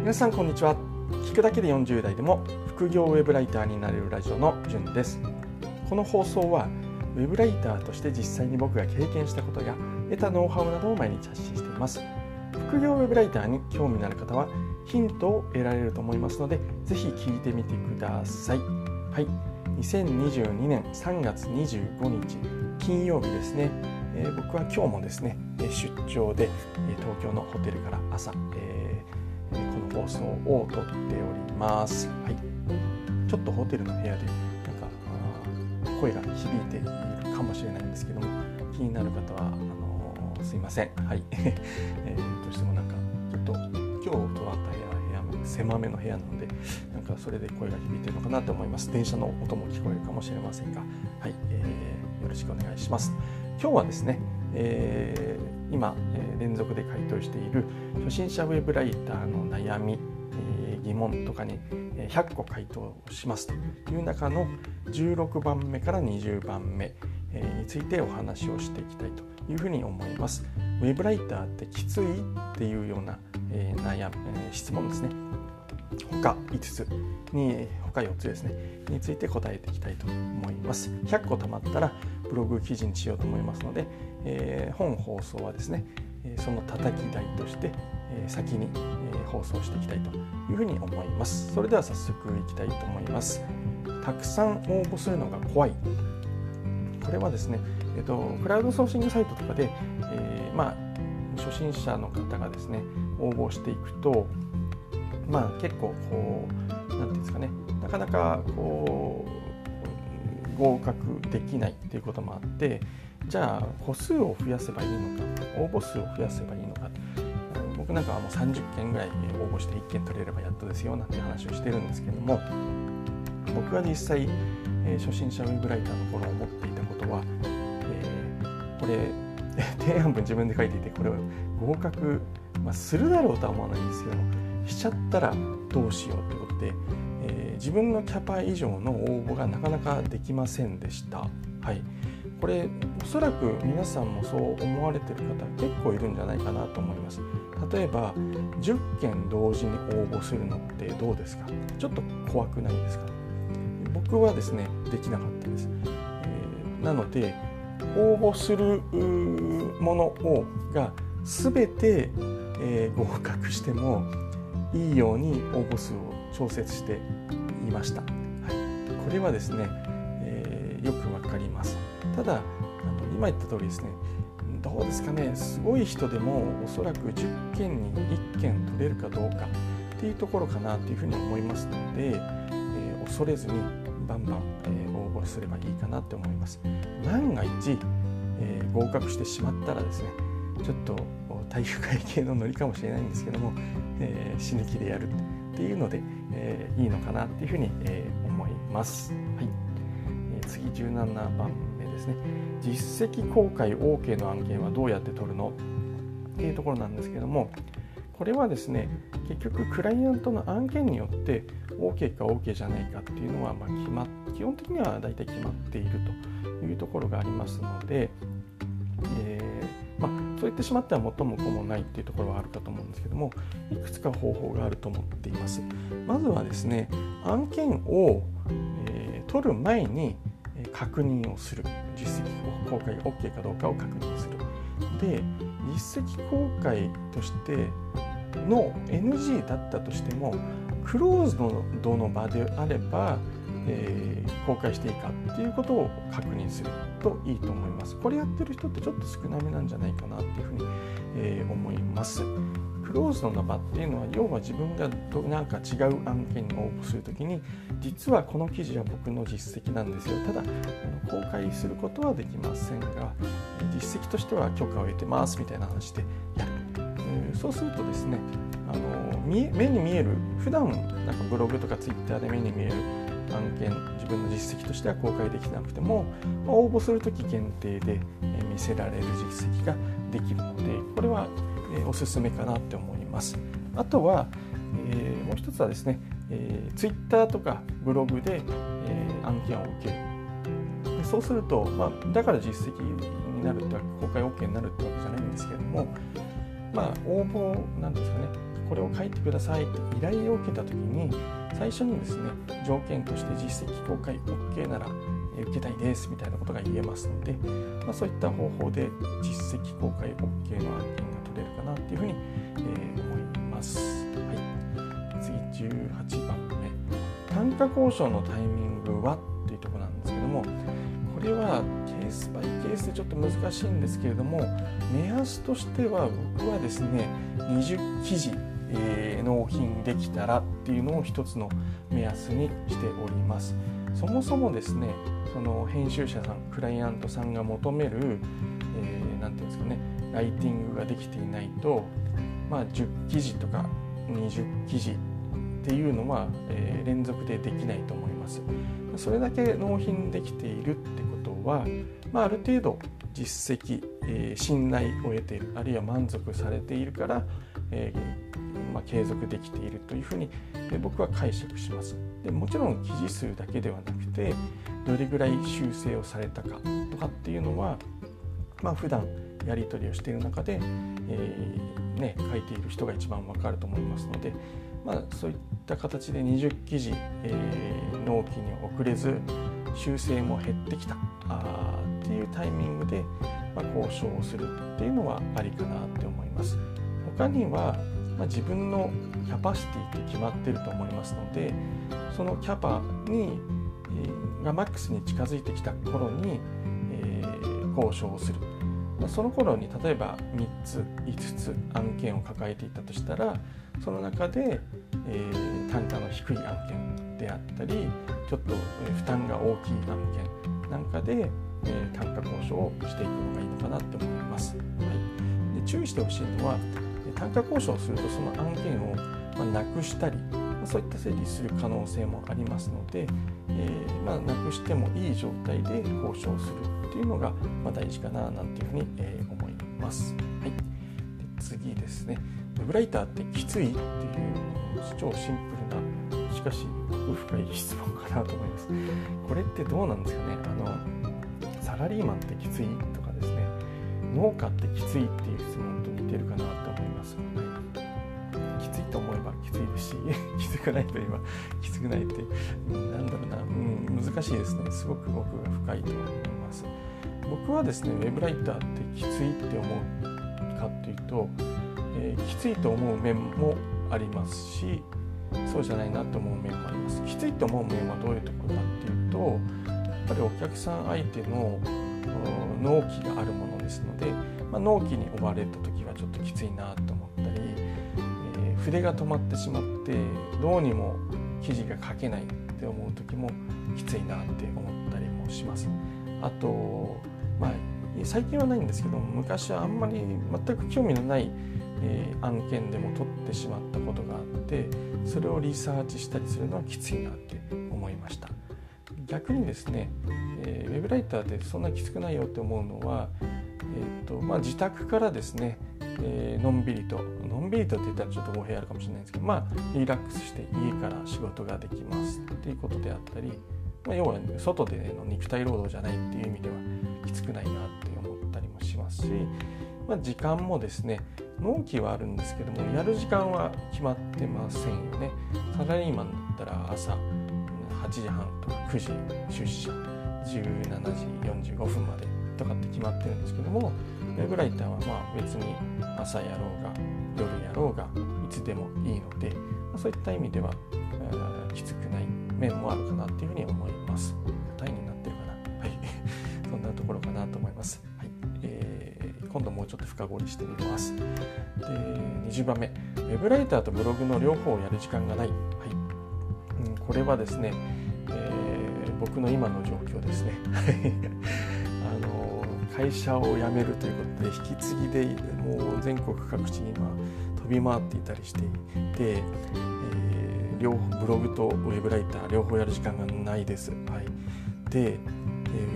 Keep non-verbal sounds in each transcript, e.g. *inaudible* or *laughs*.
皆さんこんにちは。聞くだけで40代でも副業ウェブライターになれるラジオのじゅんです。この放送はウェブライターとして実際に僕が経験したことや得たノウハウなどを毎日発信しています。副業ウェブライターに興味のある方はヒントを得られると思いますのでぜひ聞いてみてください。はい。2022年3月25日金曜日ですね、えー、僕は今日もですね出張で東京のホテルから朝、えー、放送を撮っております、はい、ちょっとホテルの部屋でなんか声が響いているかもしれないんですけども気になる方はあのー、すいません。はい、*laughs* えー、どうしてもなんかちょっと今日撮らった部屋は部屋狭めの部屋なのでなんかそれで声が響いてるのかなと思います。電車の音も聞こえるかもしれませんが。はい、えー、よろしくお願いします。今日はですね、えー、今、え、連続で回答している初心者ウェブライターの悩み、え、疑問とかに100個回答しますという中の16番目から20番目についてお話をしていきたいというふうに思います。ウェブライターってきついっていうような、え、悩、え、質問ですね。他5つに他4つですねについて答えていきたいと思います100個たまったらブログ記事にしようと思いますので、えー、本放送はですねその叩き台として先に放送していきたいというふうに思います。それでは早速いきたいと思います。たくさん応募するのが怖い。これはですね、えっと、クラウドソーシングサイトとかで、えー、まあ初心者の方がですね応募していくとまあ結構こう何て言うんですかねなかなかこう合格できないっていうこともあってじゃあ個数を増やせばいいのか応募数を増やせばいいのか。僕なんかはもう30件ぐらい応募して1件取れればやっとですよなんて話をしてるんですけども僕が実際、え初心者ウェブライターの頃思っていたことは、えー、これ *laughs* 提案文自分で書いていてこれを合格、まあ、するだろうとは思わないんですけどもしちゃったらどうしようということで、自分のキャパ以上の応募がなかなかできませんでした。はい、これおそらく皆さんもそう思われてる方結構いるんじゃないかなと思います。例えば10件同時に応募するのってどうですか？ちょっと怖くないですか？僕はですねできなかったです、えー、なので応募するものをが全て、えー、合格してもいいように応募数を調節していました、はい、これはですね、えー、よくわかります。ただあの今言った通りですねどうですかねすごい人でもおそらく10件に1件取れるかどうかっていうところかなというふうに思いますので、えー、恐れずにバンバン、えー、応募すればいいかなって思います。万が一、えー、合格してしまったらですねちょっと体育会系のノリかもしれないんですけども、え死ぬ気でやる。っていうので、えいいのかなっていうふうに、え思います、はい。えー次17番ですね。実績公開 OK の案件はどうやって取るの？っていうところなんですけどもこれはですね結局クライアントの案件によって OK か OK じゃないかっていうのは、まあ、決ま基本的には大体決まっているというところがありますので、えー、言ってしまっては最も子もないっていうところはあるかと思うんですけどもいくつか方法があると思っています。まずはですね案件を、えー、取る前に確認をする。実績公開が OK かどうかを確認する。で実績公開としての NG だったとしてもクローズドの場であれば、えー、公開していいかっていうことを確認するといいと思います。これやってる人ってちょっと少なめなんじゃないかなっていうふうに、えー、思います。クローズドの場っていうのは要は自分が何か違う案件に応募するときに実はこの記事は僕の実績なんですよ。ただ公開することはできませんが実績としては許可を得てますみたいな話でやる、えそうするとですねあの目に見える普段なんかブログとかツイッターで目に見える案件自分の実績としては公開できなくても、ま応募する時限定で見せられる実績ができるのでこれはおすすめかなって思います。あとは、え、もう一つはですね、えー、Twitter とかブログで、え、案件を受ける。でそうすると、まあ、だから実績になるって、公開 OK になるってわけじゃないんですけれども、まあ、応募なんですかね、これを書いてくださいって依頼を受けた時に最初にですね条件として実績公開 OK なら受けたいですみたいなことが言えますので、まあ、そういった方法で実績公開 OK の案件が取れるかなっていうふうに、えー、思います。はい、次18番目単価交渉のタイミングはっていうとこなんですけどもこれはケースバイケースでちょっと難しいんですけれども目安としては僕はですね20記事、えー、納品できたらっていうのを一つの目安にしております。そもそもですねその編集者さんクライアントさんが求める何、えー、て言うんですかねライティングができていないと、まあ、10記事とか20記事っていうのは、えー、連続でできないと思います。それだけ納品できているってことは、まあ、ある程度実績、えー、信頼を得ているあるいは満足されているから、えー、あ、継続できているというふうに、僕は解釈しますでもちろん記事数だけではなくてどれぐらい修正をされたかとかっていうのは、まあ普段やり取りをしている中で、えー、ね、書いている人が一番わかると思いますので、まあ、そういった形で20記事、えー、納期に遅れず修正も減ってきたあっていうタイミングで、まあ、交渉をするっていうのはありかなって思います。他には、まあ、自分のキャパシティって決まってると思いますのでそのキャパに、えー、がマックスに近づいてきた頃に、えー、交渉をする。まあ、その頃に例えば3つ5つ案件を抱えていたとしたらその中で、えー、単価の低い案件であったりちょっと負担が大きい案件なんかで、え、単価交渉をしていくのがいいのかなって思います。はい、で注意してほしいのは単価交渉をするとその案件を、ま、なくしたり、ま、そういった整理する可能性もありますので、えー、ま、なくしてもいい状態で交渉するっていうのが、ま大事かななんていうふうに、え、思います。はい、で次ですね。ウェブライターってきついっていう超シンプルなしかし奥深い質問かなと思います。これってどうなんですかね。あのサラリーマンってきついと農家ってきついっていう質問と似てるかなと思います、はい、きついと思えばきついですし *laughs* きつくないといえばきつくないって、うん、なんだろうな、うん、難しいですね。すごく奥が深いと思います。僕はですねウェブライターってきついって思うかっていうとえー、きついと思う面もありますしそうじゃないなと思う面もあります。きついと思う面はどういうところかっていうとやっぱりお客さん相手の納期があるものですので、まあ、納期に追われた時はちょっときついなと思ったり、えー、筆が止まってしまってどうにも記事が書けないって思う時もきついなって思ったりもします。あとまあ最近はないんですけど昔はあんまり全く興味のないえー、案件でも取ってしまったことがあってそれをリサーチしたりするのはきついなって思いました逆にですね、えー、ウェブライターでそんなきつくないよって思うのは、えーとまあ、自宅からですね、えー、のんびりとのんびりとって言ったらちょっと語弊あるかもしれないんですけどまあリラックスして家から仕事ができますっていうことであったり、まあ、要は外での肉体労働じゃないっていう意味ではきつくないなって思ったりもしますし、まあ、時間もですね納期はあるんですけどもやる時間は決まってませんよね。サラリーマンだったら朝8時半とか9時出社17時45分までとかって決まってるんですけどもウェブライターはまあ別に朝やろうが夜やろうがいつでもいいので、ま、そういった意味ではきつくない面もあるかなっていうふうに思います。答えになってるかな？はい。*laughs* そんなところかなと思います。はいえー今度もうちょっと深掘りしてみます。で20番目、ウェブライターとブログの両方をやる時間がない。はいうん、これはですね、僕の今の状況ですね。*laughs* あの会社を辞めるということで引き継ぎでもう全国各地に今飛び回っていたりしていて、えー、両ブログとウェブライター両方やる時間がないです。はい、で、え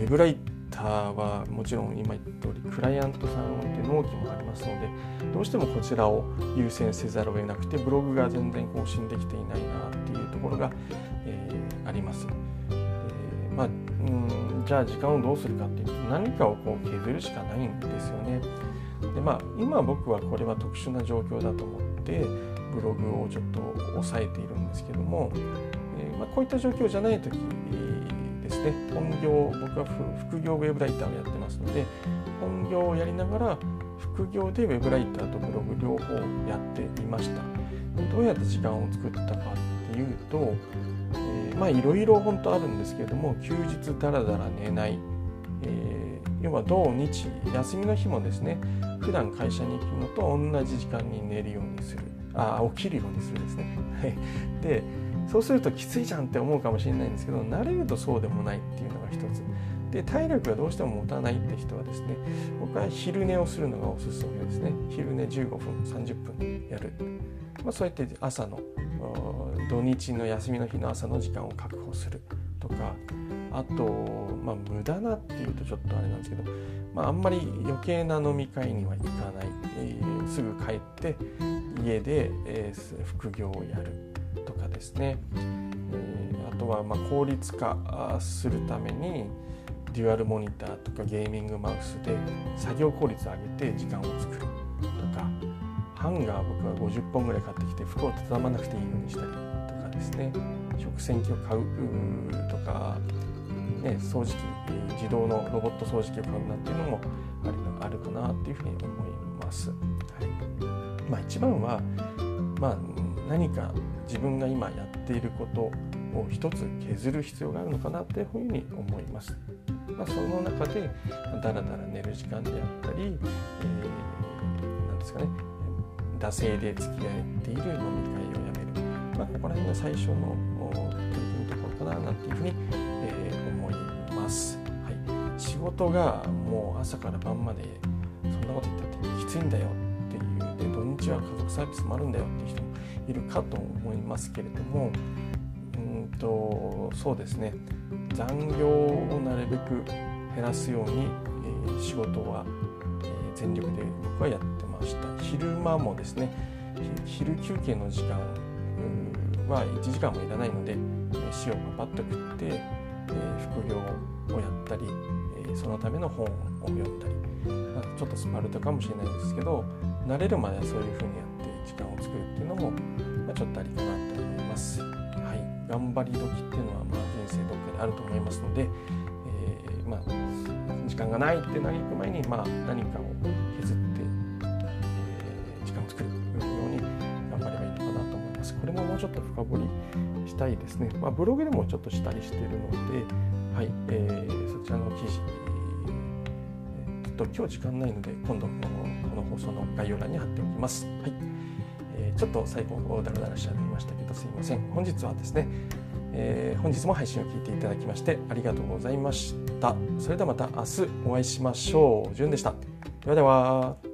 ー、ウェブライターはもちろん今言った通りクライアントさんで納期もありますのでどうしてもこちらを優先せざるを得なくてブログが全然更新できていないなっていうところが、えー、あります。じゃあ時間をどうするかっていうと何かをこう削るしかないんですよね。でまあ今僕はこれは特殊な状況だと思ってブログをちょっと抑えているんですけども、えー、まあ、こういった状況じゃない時ですね本業僕は副業ウェブライターをやってますので本業をやりながら副業でウェブライターとブログ両方やっていましたどうやって時間を作ったかっていうと、まあいろいろ本当あるんですけれども休日だらだら寝ない、えー、要は土日休みの日もですね普段会社に行くのと同じ時間に寝るようにする。あ起きるようにするですね。*laughs* でそうするときついじゃんって思うかもしれないんですけど慣れるとそうでもないっていうのが一つ。で体力がどうしても持たないって人はですね僕は昼寝をするのがおすすめですね。昼寝15分30分やる、まあ、そうやって朝の土日の休みの日の朝の時間を確保するとかあと、まあ、無駄なっていうとちょっとあれなんですけど、まあ、あんまり余計な飲み会には行かない、えー、すぐ帰って家で、えー、副業をやるとかですね、えー、あとはま効率化するためにデュアルモニターとかゲーミングマウスで作業効率を上げて時間を作るとかハンガー僕は50本ぐらい買ってきて服を畳まなくていいようにしたりですね食洗機を買うとか、ね、掃除機自動のロボット掃除機を買うなっていうのもあるかなっていうふうに思います。はいまあ、一番は、まあ、何か自分が今やっていることを一つ削る必要があるのかなというふうに思います。まあ、その中でだらだら寝る時間であったり、えー、なんですかね惰性で付き合っている飲み会をや、まあ、ここら辺が最初の取り組むところかななんていうふうに、えー、思います、はい。仕事がもう朝から晩までそんなこと言っててきついんだよっていうで土日は家族サービスもあるんだよっていう人もいるかと思いますけれどもうんとそうですね。残業をなるべく減らすように、えー、仕事は、えー、全力で僕はやってました。昼間もですね昼休憩の時間は1時間もいらないので塩をパパッと食って、え、副業をやったり、えそのための本を読んだり、まあ、ちょっとスパルタかもしれないですけど慣れるまではそういうふうにやって時間を作るっていうのも、まあ、ちょっとありかなと思います。はい、頑張り時っていうのは、まあ、人生どっかにあると思いますので、えー、まあ、時間がないって何行く前に、まあ、何かをちょっと深掘りしたいですね。まあ、ブログでもちょっとしたりしているので、はいえー、そちらの記事、えー、と今日時間ないので今度このこの放送の概要欄に貼っておきます。はいえー、ちょっと最後ダラダラしちゃいましたけどすいません。本日はですね、えー、本日も配信を聞いていただきましてありがとうございました。それではまた明日お会いしましょう。じゅんでした。ではでは。